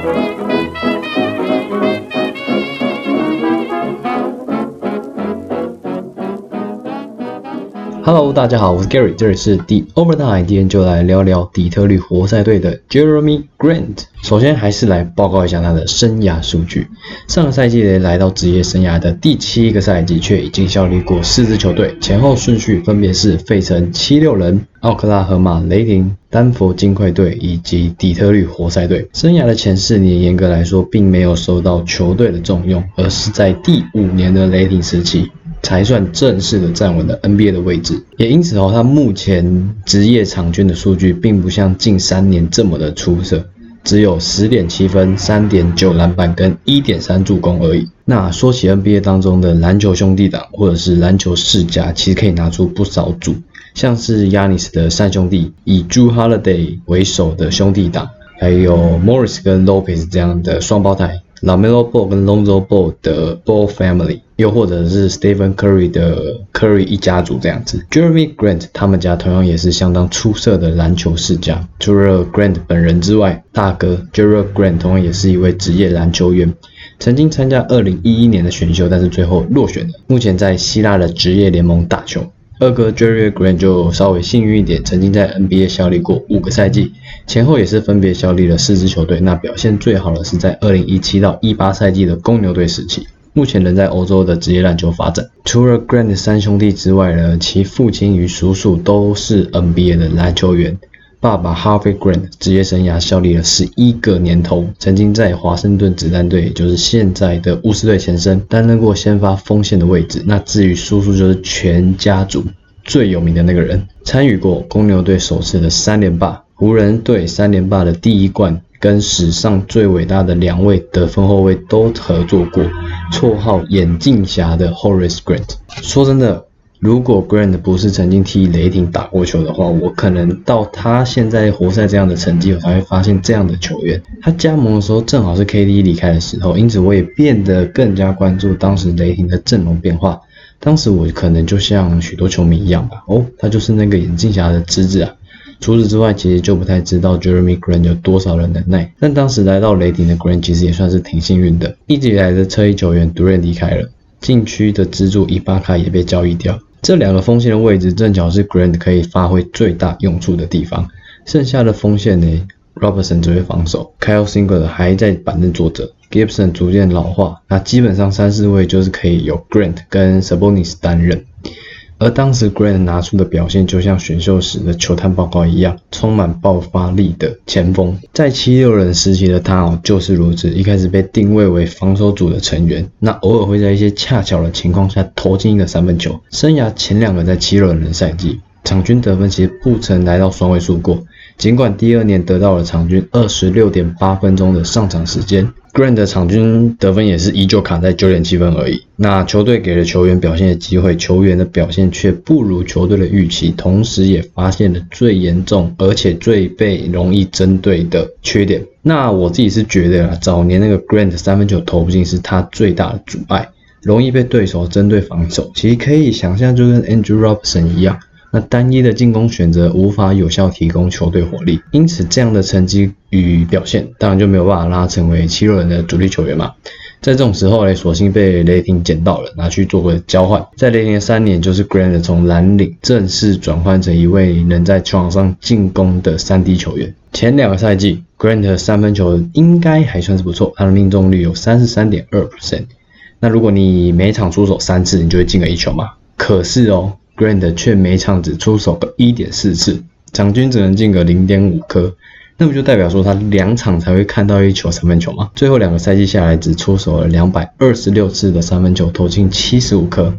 Thank you. Hello，大家好，我是 Gary，这里是 The Overtime，今天就来聊聊底特律活塞队的 Jeremy Grant。首先还是来报告一下他的生涯数据。上个赛季来到职业生涯的第七个赛季，却已经效力过四支球队，前后顺序分别是费城七六人、奥克拉荷马雷霆、丹佛金块队以及底特律活塞队。生涯的前四年，严格来说并没有受到球队的重用，而是在第五年的雷霆时期。才算正式的站稳了 NBA 的位置，也因此哦，他目前职业场均的数据并不像近三年这么的出色，只有十点七分、三点九篮板跟一点三助攻而已。那说起 NBA 当中的篮球兄弟党或者是篮球世家，其实可以拿出不少组，像是 Yanis 的三兄弟，以 Drew Holiday 为首的兄弟党，还有 Morris 跟 Lopez 这样的双胞胎。LaMelo Ball 跟 Lonzo Ball 的 Ball Family，又或者是 Stephen Curry 的 Curry 一家族这样子。Jeremy Grant 他们家同样也是相当出色的篮球世家。除了 Grant 本人之外，大哥 Jeremy Grant 同样也是一位职业篮球员，曾经参加2011年的选秀，但是最后落选了。目前在希腊的职业联盟打球。二哥 Jerry Grant 就稍微幸运一点，曾经在 NBA 效力过五个赛季，前后也是分别效力了四支球队。那表现最好的是在2017到18赛季的公牛队时期。目前仍在欧洲的职业篮球发展。除了 Grant 三兄弟之外呢，其父亲与叔叔都是 NBA 的篮球员。爸爸 Harvey Grant 职业生涯效力了十一个年头，曾经在华盛顿子弹队，也就是现在的巫师队前身，担任过先发锋线的位置。那至于叔叔，就是全家族最有名的那个人，参与过公牛队首次的三连霸，湖人队三连霸的第一冠，跟史上最伟大的两位得分后卫都合作过，绰号眼镜侠的 Horace Grant。说真的。如果 Grant 不是曾经替雷霆打过球的话，我可能到他现在活塞这样的成绩，我才会发现这样的球员。他加盟的时候正好是 KD 离开的时候，因此我也变得更加关注当时雷霆的阵容变化。当时我可能就像许多球迷一样吧，哦，他就是那个眼镜侠的侄子啊。除此之外，其实就不太知道 Jeremy Grant 有多少的能耐。但当时来到雷霆的 Grant 其实也算是挺幸运的，一直以来的车衣球员 Durant 离开了，禁区的支柱伊巴卡也被交易掉。这两个锋线的位置正巧是 Grant 可以发挥最大用处的地方。剩下的锋线呢，Robertson 只会防守，Kyle Singer 还在板凳坐着，Gibson 逐渐老化，那基本上三四位就是可以由 Grant 跟 Sabonis 担任。而当时 Grant 拿出的表现，就像选秀时的球探报告一样，充满爆发力的前锋。在七六人时期的他哦，就是如此。一开始被定位为防守组的成员，那偶尔会在一些恰巧的情况下投进一个三分球。生涯前两个在七六人的赛季，场均得分其实不曾来到双位数过。尽管第二年得到了场均二十六点八分钟的上场时间。Grant 的场均得分也是依旧卡在九点七分而已。那球队给了球员表现的机会，球员的表现却不如球队的预期，同时也发现了最严重而且最被容易针对的缺点。那我自己是觉得啊，早年那个 Grant 三分球投不进是他最大的阻碍，容易被对手针对防守。其实可以想象，就跟 Andrew Robson 一样。那单一的进攻选择无法有效提供球队火力，因此这样的成绩与表现，当然就没有办法让他成为七六人的主力球员嘛。在这种时候呢，索性被雷霆捡到了，拿去做个交换。在雷霆三年，就是 Grant 从蓝领正式转换成一位能在球场上进攻的三 D 球员。前两个赛季，Grant 三分球应该还算是不错，他的命中率有三十三点二 percent。那如果你每场出手三次，你就会进个一球嘛？可是哦。Grant 却每场只出手个一点四次，场均只能进个零点五颗，那不就代表说他两场才会看到一球三分球吗？最后两个赛季下来，只出手了两百二十六次的三分球，投进七十五颗。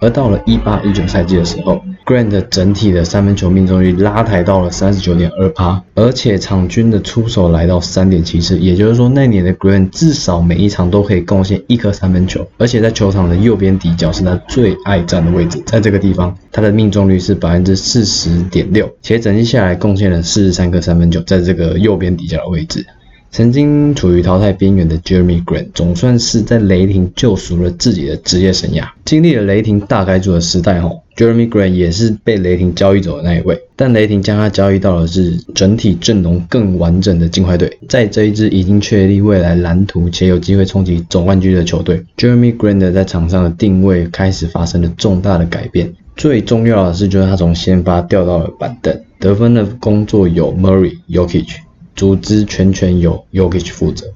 而到了一八一九赛季的时候，Grant 整体的三分球命中率拉抬到了三十九点二趴，而且场均的出手来到三点七次，也就是说那年的 Grant 至少每一场都可以贡献一颗三分球，而且在球场的右边底角是他最爱站的位置，在这个地方他的命中率是百分之四十点六，且整季下来贡献了四十三颗三分球，在这个右边底角的位置。曾经处于淘汰边缘的 Jeremy Grant 总算是在雷霆救赎了自己的职业生涯。经历了雷霆大改组的时代后 Jeremy Grant 也是被雷霆交易走的那一位，但雷霆将他交易到的是整体阵容更完整的金块队，在这一支已经确立未来蓝图且有机会冲击总冠军的球队，Jeremy Grant 在场上的定位开始发生了重大的改变。最重要的是，就是他从先发调到了板凳，得分的工作有 Murray、Yokic，组织全权由 Yokic 负责，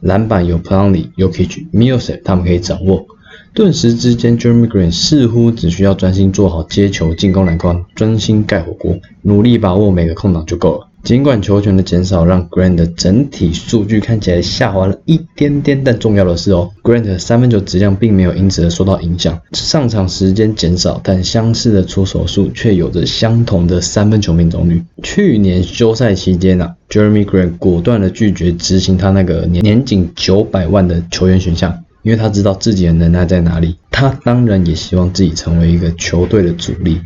篮板由 p l u m l e、Yokic、m i l s e 他们可以掌握。顿时之间，Jeremy Green 似乎只需要专心做好接球、进攻篮筐，专心盖火锅，努力把握每个空档就够了。尽管球权的减少让 Grant 的整体数据看起来下滑了一点点，但重要的是哦，Grant 的三分球质量并没有因此而受到影响。上场时间减少，但相似的出手数却有着相同的三分球命中率。去年休赛期间啊，Jeremy Grant 果断的拒绝执行他那个年年仅九百万的球员选项。因为他知道自己的能耐在哪里，他当然也希望自己成为一个球队的主力。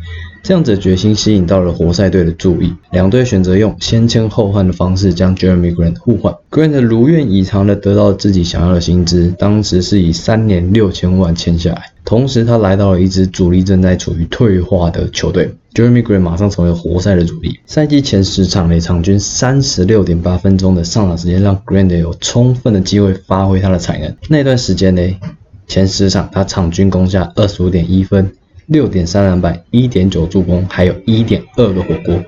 这样子的决心吸引到了活塞队的注意，两队选择用先签后换的方式将 Jeremy Grant 互换。Grant 如愿以偿的得到自己想要的薪资，当时是以三年六千万签下来。同时，他来到了一支主力正在处于退化的球队，Jeremy Grant 马上成为活塞的主力。赛季前十场内，场均三十六点八分钟的上场时间，让 Grant 有充分的机会发挥他的才能。那段时间内，前十场他场均攻下二十五点一分。六点三篮板，一点九助攻，还有一点二个火锅。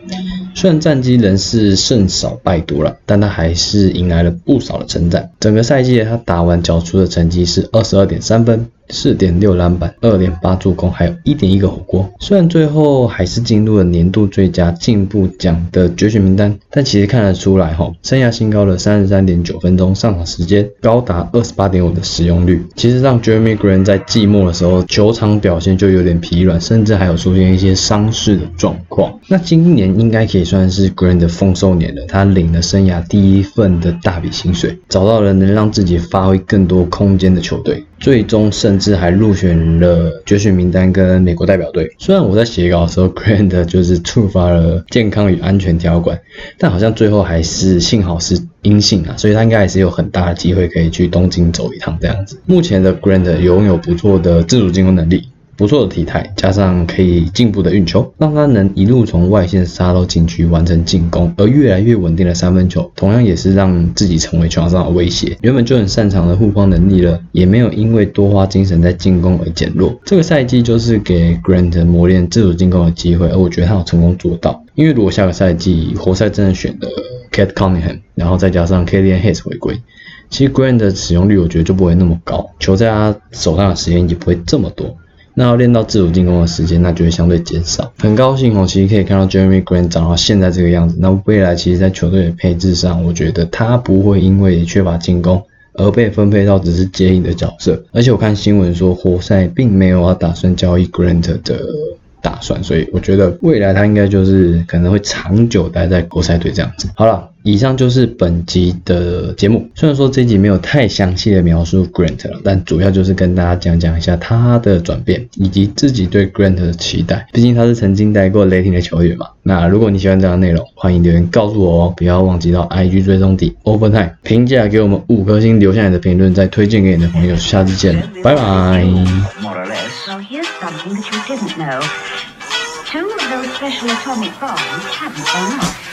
虽然战绩仍是胜少败多了，但他还是迎来了不少的成长。整个赛季他打完脚出的成绩是二十二点三分。四点六篮板，二点八助攻，还有一点一个火锅。虽然最后还是进入了年度最佳进步奖的决选名单，但其实看得出来，哈，生涯新高的三十三点九分钟上场时间，高达二十八点五的使用率，其实让 Jeremy Grant 在季末的时候球场表现就有点疲软，甚至还有出现一些伤势的状况。那今年应该可以算是 Green 的丰收年了，他领了生涯第一份的大笔薪水，找到了能让自己发挥更多空间的球队。最终甚至还入选了决选名单跟美国代表队。虽然我在写稿的时候，Grant 就是触发了健康与安全条款，但好像最后还是幸好是阴性啊，所以他应该还是有很大的机会可以去东京走一趟这样子。目前的 Grant 拥有不错的自主进攻能力。不错的体态，加上可以进步的运球，让他能一路从外线杀到禁区完成进攻，而越来越稳定的三分球，同样也是让自己成为球场上的威胁。原本就很擅长的护框能力了，也没有因为多花精神在进攻而减弱。这个赛季就是给 Grant 磨练自主进攻的机会，而我觉得他有成功做到。因为如果下个赛季活塞真的选了 Cat Cunningham，然后再加上 k d n Hayes 回归，其实 Grant 的使用率我觉得就不会那么高，球在他手上的时间也不会这么多。那要练到自主进攻的时间，那就会相对减少。很高兴哦，其实可以看到 Jeremy Grant 长到现在这个样子。那未来其实，在球队的配置上，我觉得他不会因为缺乏进攻而被分配到只是接应的角色。而且我看新闻说，活塞并没有要打算交易 Grant 的打算，所以我觉得未来他应该就是可能会长久待在国赛队这样子。好了。以上就是本集的节目。虽然说这集没有太详细的描述 Grant 了，但主要就是跟大家讲讲一下他的转变，以及自己对 Grant 的期待。毕竟他是曾经待过雷霆的球员嘛。那如果你喜欢这样的内容，欢迎留言告诉我哦。不要忘记到 IG 追踪底 Overtime 评价给我们五颗星，留下你的评论，再推荐给你的朋友。下次见了，拜 more or less. Well, here's something that you didn't know. Two of those special atomic bombs haven't gone off.